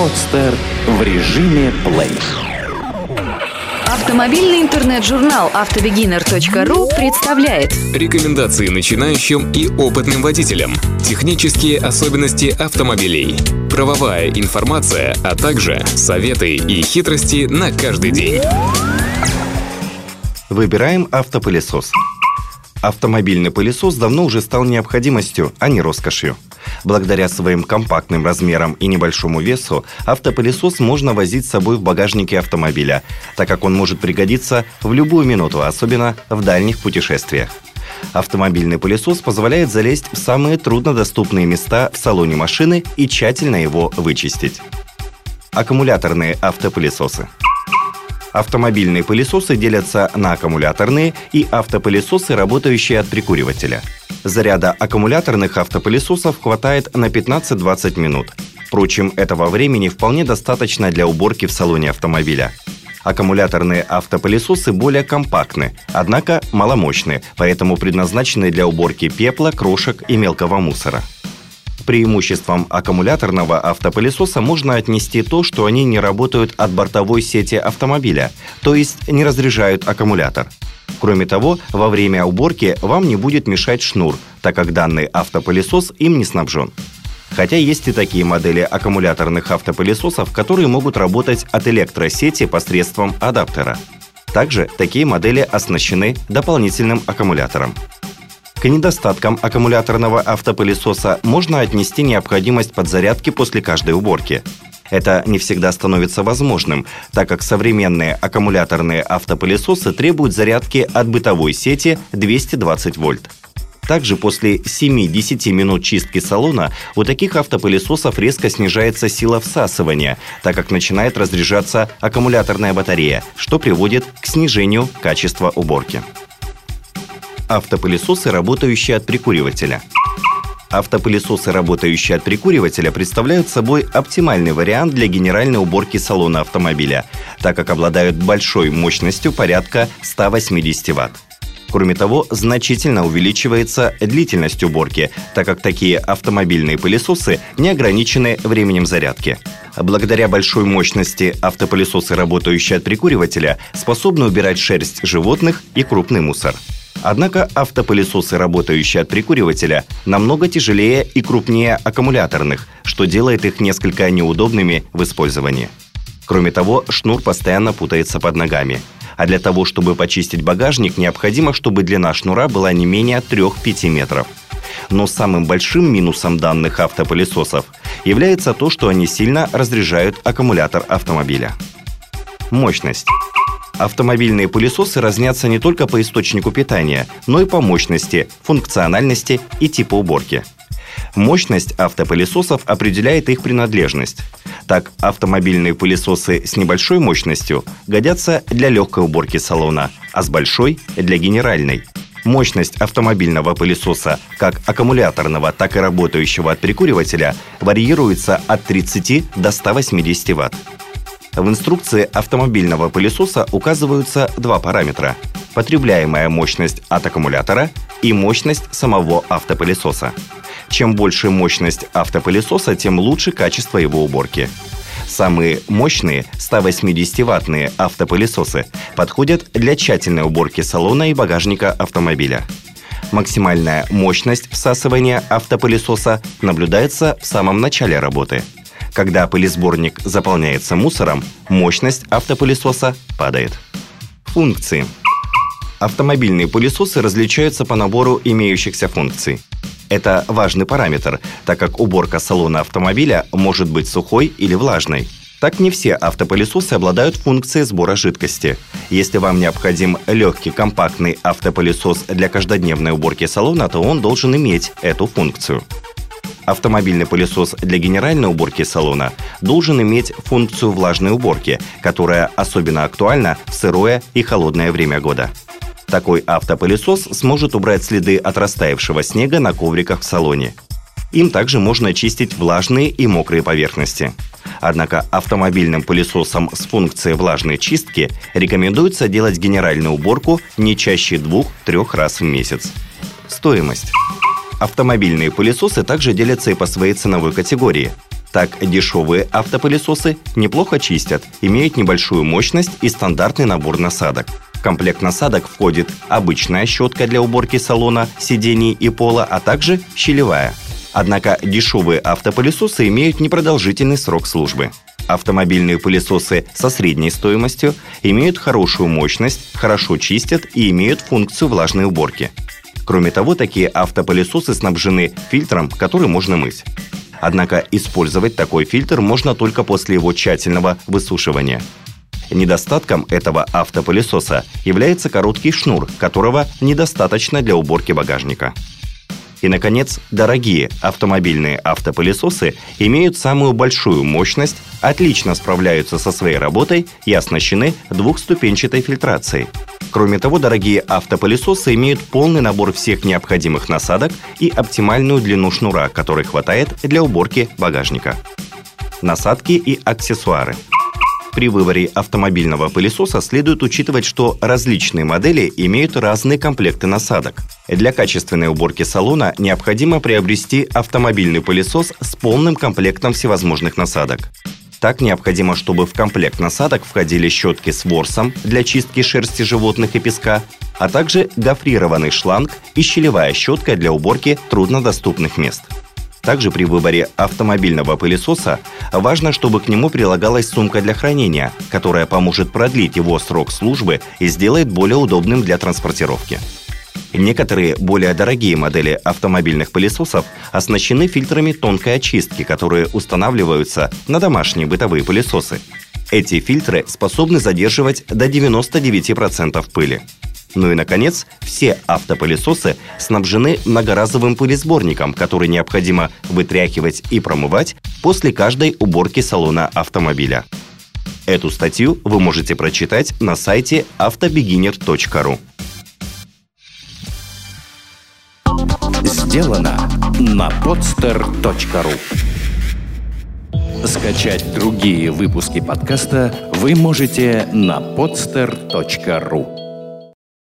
Подстер в режиме плей. Автомобильный интернет-журнал автобегинер.ру представляет Рекомендации начинающим и опытным водителям. Технические особенности автомобилей. Правовая информация, а также советы и хитрости на каждый день. Выбираем автопылесос. Автомобильный пылесос давно уже стал необходимостью, а не роскошью. Благодаря своим компактным размерам и небольшому весу, автопылесос можно возить с собой в багажнике автомобиля, так как он может пригодиться в любую минуту, особенно в дальних путешествиях. Автомобильный пылесос позволяет залезть в самые труднодоступные места в салоне машины и тщательно его вычистить. Аккумуляторные автопылесосы – Автомобильные пылесосы делятся на аккумуляторные и автопылесосы, работающие от прикуривателя. Заряда аккумуляторных автопылесосов хватает на 15-20 минут. Впрочем, этого времени вполне достаточно для уборки в салоне автомобиля. Аккумуляторные автопылесосы более компактны, однако маломощны, поэтому предназначены для уборки пепла, крошек и мелкого мусора. Преимуществом аккумуляторного автопылесоса можно отнести то, что они не работают от бортовой сети автомобиля, то есть не разряжают аккумулятор. Кроме того, во время уборки вам не будет мешать шнур, так как данный автопылесос им не снабжен. Хотя есть и такие модели аккумуляторных автопылесосов, которые могут работать от электросети посредством адаптера. Также такие модели оснащены дополнительным аккумулятором. К недостаткам аккумуляторного автопылесоса можно отнести необходимость подзарядки после каждой уборки. Это не всегда становится возможным, так как современные аккумуляторные автопылесосы требуют зарядки от бытовой сети 220 вольт. Также после 7-10 минут чистки салона у таких автопылесосов резко снижается сила всасывания, так как начинает разряжаться аккумуляторная батарея, что приводит к снижению качества уборки автопылесосы, работающие от прикуривателя. Автопылесосы, работающие от прикуривателя, представляют собой оптимальный вариант для генеральной уборки салона автомобиля, так как обладают большой мощностью порядка 180 Вт. Кроме того, значительно увеличивается длительность уборки, так как такие автомобильные пылесосы не ограничены временем зарядки. Благодаря большой мощности автопылесосы, работающие от прикуривателя, способны убирать шерсть животных и крупный мусор. Однако автопылесосы, работающие от прикуривателя, намного тяжелее и крупнее аккумуляторных, что делает их несколько неудобными в использовании. Кроме того, шнур постоянно путается под ногами. А для того, чтобы почистить багажник, необходимо, чтобы длина шнура была не менее 3-5 метров. Но самым большим минусом данных автопылесосов является то, что они сильно разряжают аккумулятор автомобиля. Мощность. Автомобильные пылесосы разнятся не только по источнику питания, но и по мощности, функциональности и типу уборки. Мощность автопылесосов определяет их принадлежность. Так, автомобильные пылесосы с небольшой мощностью годятся для легкой уборки салона, а с большой – для генеральной. Мощность автомобильного пылесоса, как аккумуляторного, так и работающего от прикуривателя, варьируется от 30 до 180 Вт. В инструкции автомобильного пылесоса указываются два параметра – потребляемая мощность от аккумулятора и мощность самого автопылесоса. Чем больше мощность автопылесоса, тем лучше качество его уборки. Самые мощные 180-ваттные автопылесосы подходят для тщательной уборки салона и багажника автомобиля. Максимальная мощность всасывания автопылесоса наблюдается в самом начале работы – когда пылесборник заполняется мусором, мощность автопылесоса падает. Функции. Автомобильные пылесосы различаются по набору имеющихся функций. Это важный параметр, так как уборка салона автомобиля может быть сухой или влажной. Так не все автопылесосы обладают функцией сбора жидкости. Если вам необходим легкий компактный автопылесос для каждодневной уборки салона, то он должен иметь эту функцию. Автомобильный пылесос для генеральной уборки салона должен иметь функцию влажной уборки, которая особенно актуальна в сырое и холодное время года. Такой автопылесос сможет убрать следы от растаявшего снега на ковриках в салоне. Им также можно очистить влажные и мокрые поверхности. Однако автомобильным пылесосом с функцией влажной чистки рекомендуется делать генеральную уборку не чаще двух-трех раз в месяц. Стоимость. Автомобильные пылесосы также делятся и по своей ценовой категории. Так, дешевые автопылесосы неплохо чистят, имеют небольшую мощность и стандартный набор насадок. В комплект насадок входит обычная щетка для уборки салона, сидений и пола, а также щелевая. Однако дешевые автопылесосы имеют непродолжительный срок службы. Автомобильные пылесосы со средней стоимостью имеют хорошую мощность, хорошо чистят и имеют функцию влажной уборки. Кроме того, такие автопылесосы снабжены фильтром, который можно мыть. Однако использовать такой фильтр можно только после его тщательного высушивания – Недостатком этого автопылесоса является короткий шнур, которого недостаточно для уборки багажника. И, наконец, дорогие автомобильные автопылесосы имеют самую большую мощность, отлично справляются со своей работой и оснащены двухступенчатой фильтрацией. Кроме того, дорогие автопылесосы имеют полный набор всех необходимых насадок и оптимальную длину шнура, которой хватает для уборки багажника. Насадки и аксессуары – при выборе автомобильного пылесоса следует учитывать, что различные модели имеют разные комплекты насадок. Для качественной уборки салона необходимо приобрести автомобильный пылесос с полным комплектом всевозможных насадок. Так необходимо, чтобы в комплект насадок входили щетки с ворсом для чистки шерсти животных и песка, а также гофрированный шланг и щелевая щетка для уборки труднодоступных мест. Также при выборе автомобильного пылесоса важно, чтобы к нему прилагалась сумка для хранения, которая поможет продлить его срок службы и сделает более удобным для транспортировки. Некоторые более дорогие модели автомобильных пылесосов оснащены фильтрами тонкой очистки, которые устанавливаются на домашние бытовые пылесосы. Эти фильтры способны задерживать до 99% пыли. Ну и, наконец, все автопылесосы снабжены многоразовым пылесборником, который необходимо вытряхивать и промывать после каждой уборки салона автомобиля. Эту статью вы можете прочитать на сайте автобегинер.ру. Сделано на podster.ru Скачать другие выпуски подкаста вы можете на podster.ru